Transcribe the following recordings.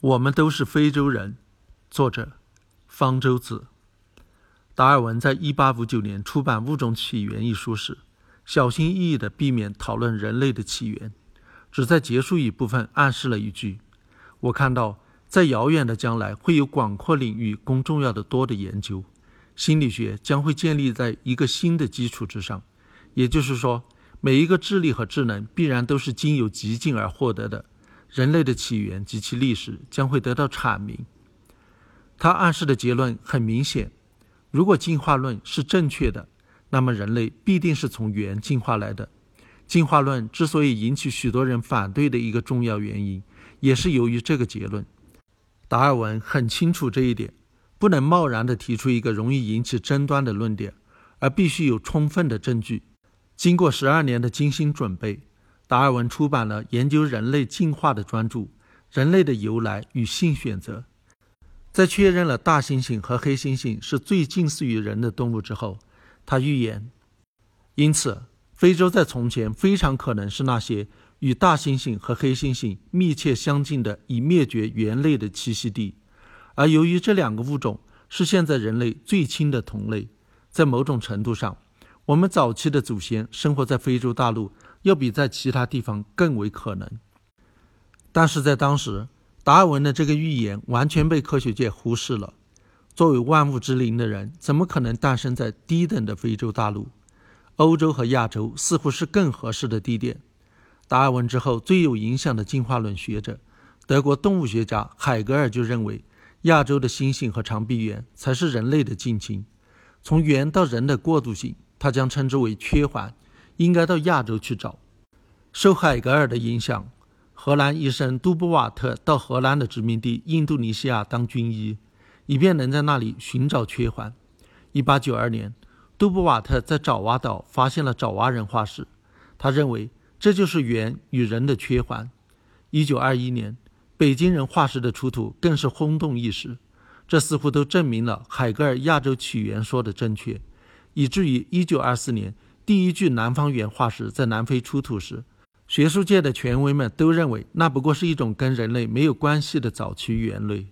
我们都是非洲人。作者：方舟子。达尔文在1859年出版《物种起源》一书时，小心翼翼地避免讨论人类的起源，只在结束语部分暗示了一句：“我看到，在遥远的将来，会有广阔领域供重要的多的研究。心理学将会建立在一个新的基础之上，也就是说，每一个智力和智能必然都是经由极境而获得的。人类的起源及其历史将会得到阐明。”他暗示的结论很明显。如果进化论是正确的，那么人类必定是从猿进化来的。进化论之所以引起许多人反对的一个重要原因，也是由于这个结论。达尔文很清楚这一点，不能贸然地提出一个容易引起争端的论点，而必须有充分的证据。经过十二年的精心准备，达尔文出版了研究人类进化的专著《人类的由来与性选择》。在确认了大猩猩和黑猩猩是最近似于人的动物之后，他预言：因此，非洲在从前非常可能是那些与大猩猩和黑猩猩密切相近的已灭绝猿类的栖息地。而由于这两个物种是现在人类最亲的同类，在某种程度上，我们早期的祖先生活在非洲大陆要比在其他地方更为可能。但是在当时，达尔文的这个预言完全被科学界忽视了。作为万物之灵的人，怎么可能诞生在低等的非洲大陆？欧洲和亚洲似乎是更合适的地点。达尔文之后最有影响的进化论学者，德国动物学家海格尔就认为，亚洲的猩猩和长臂猿才是人类的近亲。从猿到人的过渡性，他将称之为缺环，应该到亚洲去找。受海格尔的影响。荷兰医生杜布瓦特到荷兰的殖民地印度尼西亚当军医，以便能在那里寻找缺环。1892年，杜布瓦特在爪哇岛发现了爪哇人化石，他认为这就是猿与人的缺环。1921年，北京人化石的出土更是轰动一时，这似乎都证明了海格尔亚洲起源说的正确，以至于1924年第一具南方猿化石在南非出土时。学术界的权威们都认为，那不过是一种跟人类没有关系的早期猿类。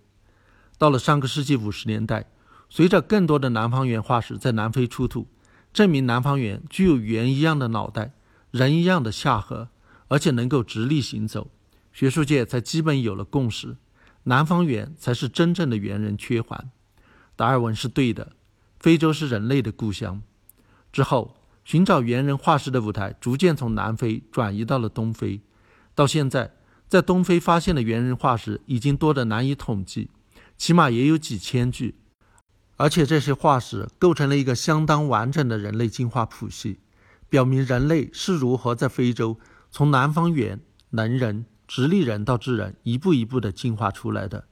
到了上个世纪五十年代，随着更多的南方猿化石在南非出土，证明南方猿具有猿一样的脑袋、人一样的下颌，而且能够直立行走，学术界才基本有了共识：南方猿才是真正的猿人缺环。达尔文是对的，非洲是人类的故乡。之后。寻找猿人化石的舞台逐渐从南非转移到了东非，到现在，在东非发现的猿人化石已经多得难以统计，起码也有几千具，而且这些化石构成了一个相当完整的人类进化谱系，表明人类是如何在非洲从南方猿、能人、直立人到智人一步一步地进化出来的。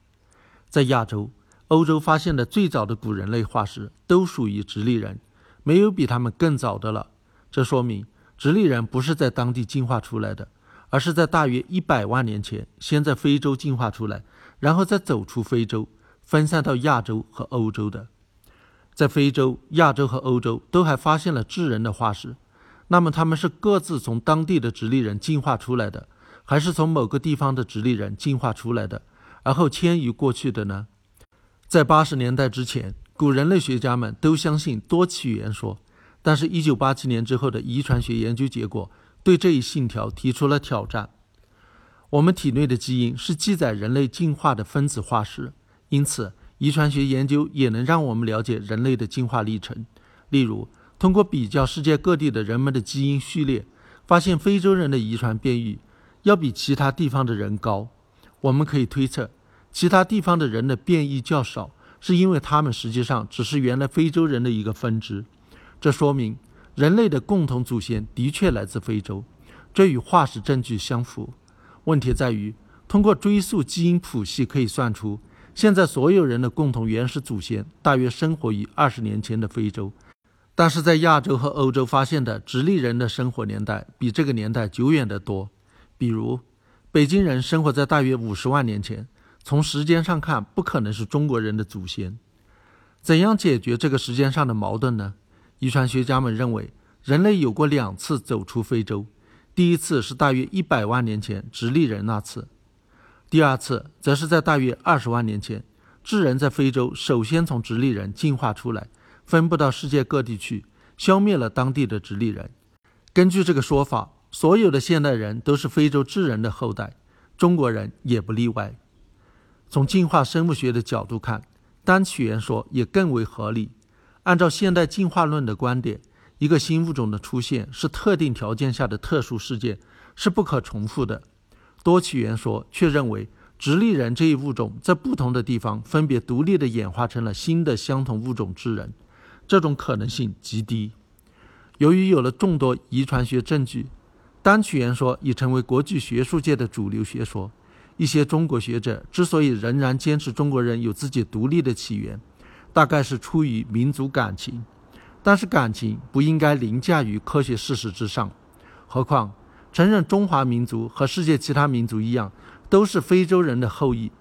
在亚洲、欧洲发现的最早的古人类化石都属于直立人。没有比他们更早的了，这说明直立人不是在当地进化出来的，而是在大约一百万年前先在非洲进化出来，然后再走出非洲，分散到亚洲和欧洲的。在非洲、亚洲和欧洲都还发现了智人的化石，那么他们是各自从当地的直立人进化出来的，还是从某个地方的直立人进化出来的，而后迁移过去的呢？在八十年代之前。古人类学家们都相信多起源说，但是1987年之后的遗传学研究结果对这一信条提出了挑战。我们体内的基因是记载人类进化的分子化石，因此遗传学研究也能让我们了解人类的进化历程。例如，通过比较世界各地的人们的基因序列，发现非洲人的遗传变异要比其他地方的人高。我们可以推测，其他地方的人的变异较少。是因为他们实际上只是原来非洲人的一个分支，这说明人类的共同祖先的确来自非洲，这与化石证据相符。问题在于，通过追溯基因谱系可以算出，现在所有人的共同原始祖先大约生活于二十年前的非洲，但是在亚洲和欧洲发现的直立人的生活年代比这个年代久远得多。比如，北京人生活在大约五十万年前。从时间上看，不可能是中国人的祖先。怎样解决这个时间上的矛盾呢？遗传学家们认为，人类有过两次走出非洲，第一次是大约一百万年前直立人那次，第二次则是在大约二十万年前，智人在非洲首先从直立人进化出来，分布到世界各地去，消灭了当地的直立人。根据这个说法，所有的现代人都是非洲智人的后代，中国人也不例外。从进化生物学的角度看，单起源说也更为合理。按照现代进化论的观点，一个新物种的出现是特定条件下的特殊事件，是不可重复的。多起源说却认为，直立人这一物种在不同的地方分别独立地演化成了新的相同物种之人，这种可能性极低。由于有了众多遗传学证据，单起源说已成为国际学术界的主流学说。一些中国学者之所以仍然坚持中国人有自己独立的起源，大概是出于民族感情。但是感情不应该凌驾于科学事实之上，何况。承认中华民族和世界其他民族一样，都是非洲人的后裔，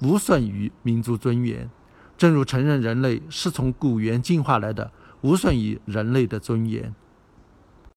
无损于民族尊严。正如承认人类是从古猿进化来的，无损于人类的尊严。